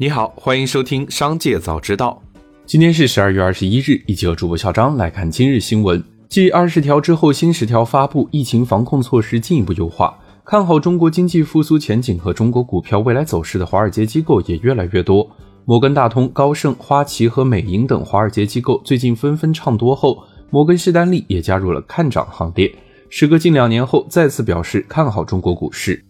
你好，欢迎收听《商界早知道》。今天是十二月二十一日，一起和主播小张来看今日新闻。继二十条之后，新十条发布，疫情防控措施进一步优化。看好中国经济复苏前景和中国股票未来走势的华尔街机构也越来越多。摩根大通、高盛、花旗和美银等华尔街机构最近纷纷唱多后，摩根士丹利也加入了看涨行列。时隔近两年后，再次表示看好中国股市。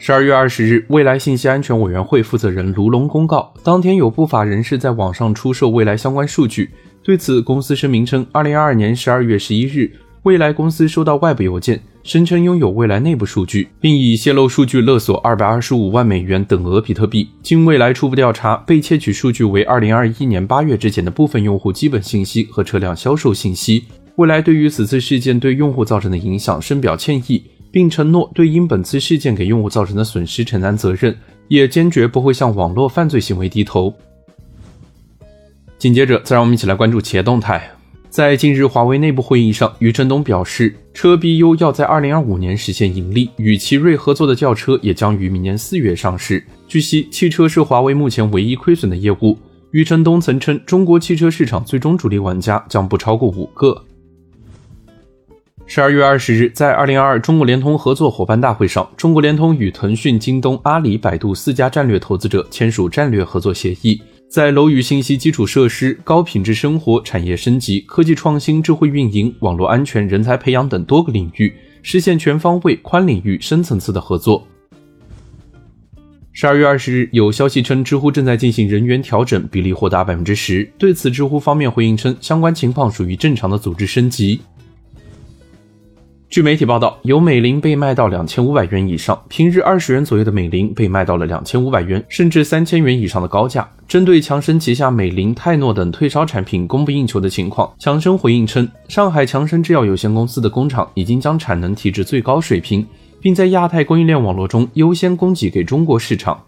十二月二十日，未来信息安全委员会负责人卢龙公告，当天有不法人士在网上出售未来相关数据。对此，公司声明称，二零二二年十二月十一日，未来公司收到外部邮件，声称拥有未来内部数据，并以泄露数据勒索二百二十五万美元等额比特币。经未来初步调查，被窃取数据为二零二一年八月之前的部分用户基本信息和车辆销售信息。未来对于此次事件对用户造成的影响深表歉意。并承诺对因本次事件给用户造成的损失承担责任，也坚决不会向网络犯罪行为低头。紧接着，再让我们一起来关注企业动态。在近日华为内部会议上，余承东表示，车 BU 要在2025年实现盈利，与奇瑞合作的轿车也将于明年四月上市。据悉，汽车是华为目前唯一亏损的业务。余承东曾称，中国汽车市场最终主力玩家将不超过五个。十二月二十日，在二零二二中国联通合作伙伴大会上，中国联通与腾讯、京东、阿里、百度四家战略投资者签署战略合作协议，在楼宇信息基础设施、高品质生活、产业升级、科技创新、智慧运营、网络安全、人才培养等多个领域实现全方位、宽领域、深层次的合作。十二月二十日，有消息称，知乎正在进行人员调整，比例或达百分之十。对此，知乎方面回应称，相关情况属于正常的组织升级。据媒体报道，有美林被卖到两千五百元以上，平日二十元左右的美林被卖到了两千五百元，甚至三千元以上的高价。针对强生旗下美林、泰诺等退烧产品供不应求的情况，强生回应称，上海强生制药有限公司的工厂已经将产能提至最高水平，并在亚太供应链网络中优先供给给中国市场。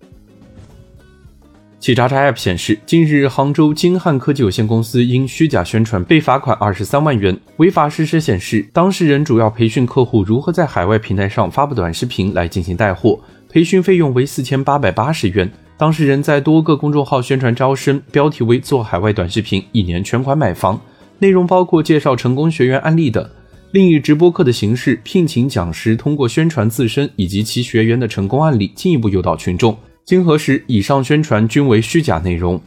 企查查 App 显示，近日杭州金汉科技有限公司因虚假宣传被罚款二十三万元。违法事实显示，当事人主要培训客户如何在海外平台上发布短视频来进行带货，培训费用为四千八百八十元。当事人在多个公众号宣传招生，标题为“做海外短视频，一年全款买房”，内容包括介绍成功学员案例等，另以直播课的形式聘请讲师，通过宣传自身以及其学员的成功案例，进一步诱导群众。经核实，以上宣传均为虚假内容。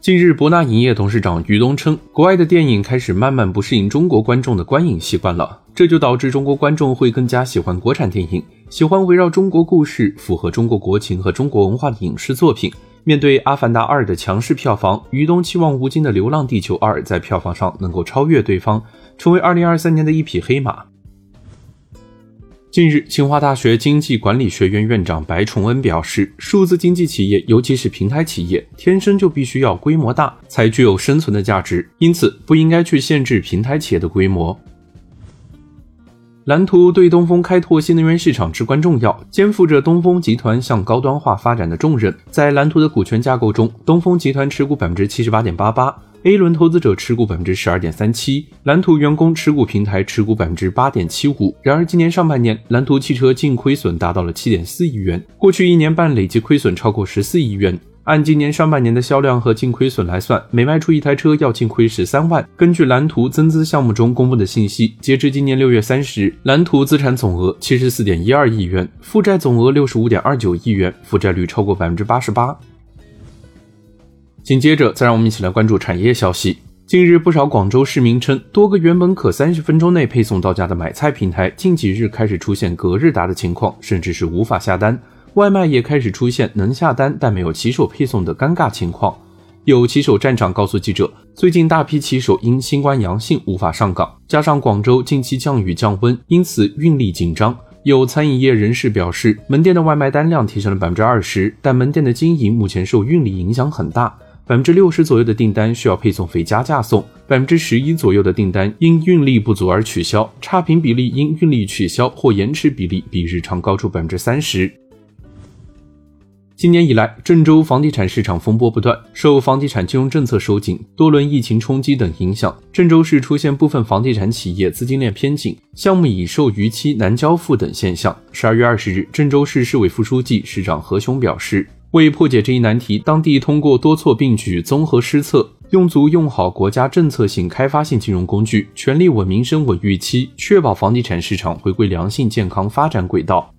近日，博纳影业董事长于东称，国外的电影开始慢慢不适应中国观众的观影习惯了，这就导致中国观众会更加喜欢国产电影，喜欢围绕中国故事、符合中国国情和中国文化的影视作品。面对《阿凡达二》的强势票房，于东期望吴京的《流浪地球二》在票房上能够超越对方，成为2023年的一匹黑马。近日，清华大学经济管理学院院长白崇恩表示，数字经济企业，尤其是平台企业，天生就必须要规模大，才具有生存的价值，因此不应该去限制平台企业的规模。蓝图对东风开拓新能源市场至关重要，肩负着东风集团向高端化发展的重任。在蓝图的股权架构中，东风集团持股百分之七十八点八八。A 轮投资者持股百分之十二点三七，蓝图员工持股平台持股百分之八点七五。然而，今年上半年，蓝图汽车净亏损达到了七点四亿元，过去一年半累计亏损超过十四亿元。按今年上半年的销量和净亏损来算，每卖出一台车要净亏十三万。根据蓝图增资项目中公布的信息，截至今年六月三十日，蓝图资产总额七十四点一二亿元，负债总额六十五点二九亿元，负债率超过百分之八十八。紧接着，再让我们一起来关注产业消息。近日，不少广州市民称，多个原本可三十分钟内配送到家的买菜平台，近几日开始出现隔日达的情况，甚至是无法下单。外卖也开始出现能下单但没有骑手配送的尴尬情况。有骑手站长告诉记者，最近大批骑手因新冠阳性无法上岗，加上广州近期降雨降温，因此运力紧张。有餐饮业人士表示，门店的外卖单量提升了百分之二十，但门店的经营目前受运力影响很大。百分之六十左右的订单需要配送费加价送，百分之十一左右的订单因运力不足而取消，差评比例因运力取消或延迟比例比日常高出百分之三十。今年以来，郑州房地产市场风波不断，受房地产金融政策收紧、多轮疫情冲击等影响，郑州市出现部分房地产企业资金链偏紧、项目已售逾期难交付等现象。十二月二十日，郑州市市委副书记、市长何雄表示，为破解这一难题，当地通过多措并举、综合施策，用足用好国家政策性、开发性金融工具，全力稳民生、稳预期，确保房地产市场回归良性健康发展轨道。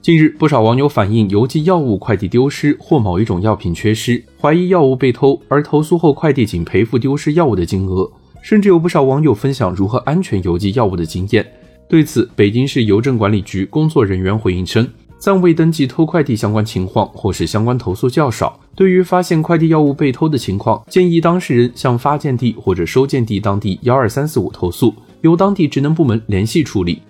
近日，不少网友反映邮寄药物快递丢失或某一种药品缺失，怀疑药物被偷，而投诉后快递仅赔付丢失药物的金额。甚至有不少网友分享如何安全邮寄药物的经验。对此，北京市邮政管理局工作人员回应称，暂未登记偷快递相关情况，或是相关投诉较少。对于发现快递药物被偷的情况，建议当事人向发件地或者收件地当地幺二三四五投诉，由当地职能部门联系处理。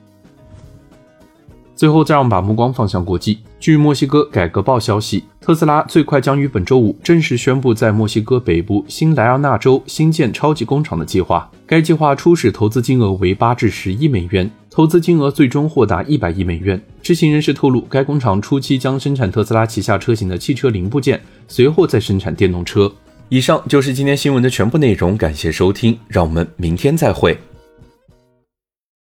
最后，再让我们把目光放向国际。据墨西哥改革报消息，特斯拉最快将于本周五正式宣布在墨西哥北部新莱昂纳州新建超级工厂的计划。该计划初始投资金额为八至十亿美元，投资金额最终或达一百亿美元。知情人士透露，该工厂初期将生产特斯拉旗下车型的汽车零部件，随后再生产电动车。以上就是今天新闻的全部内容，感谢收听，让我们明天再会。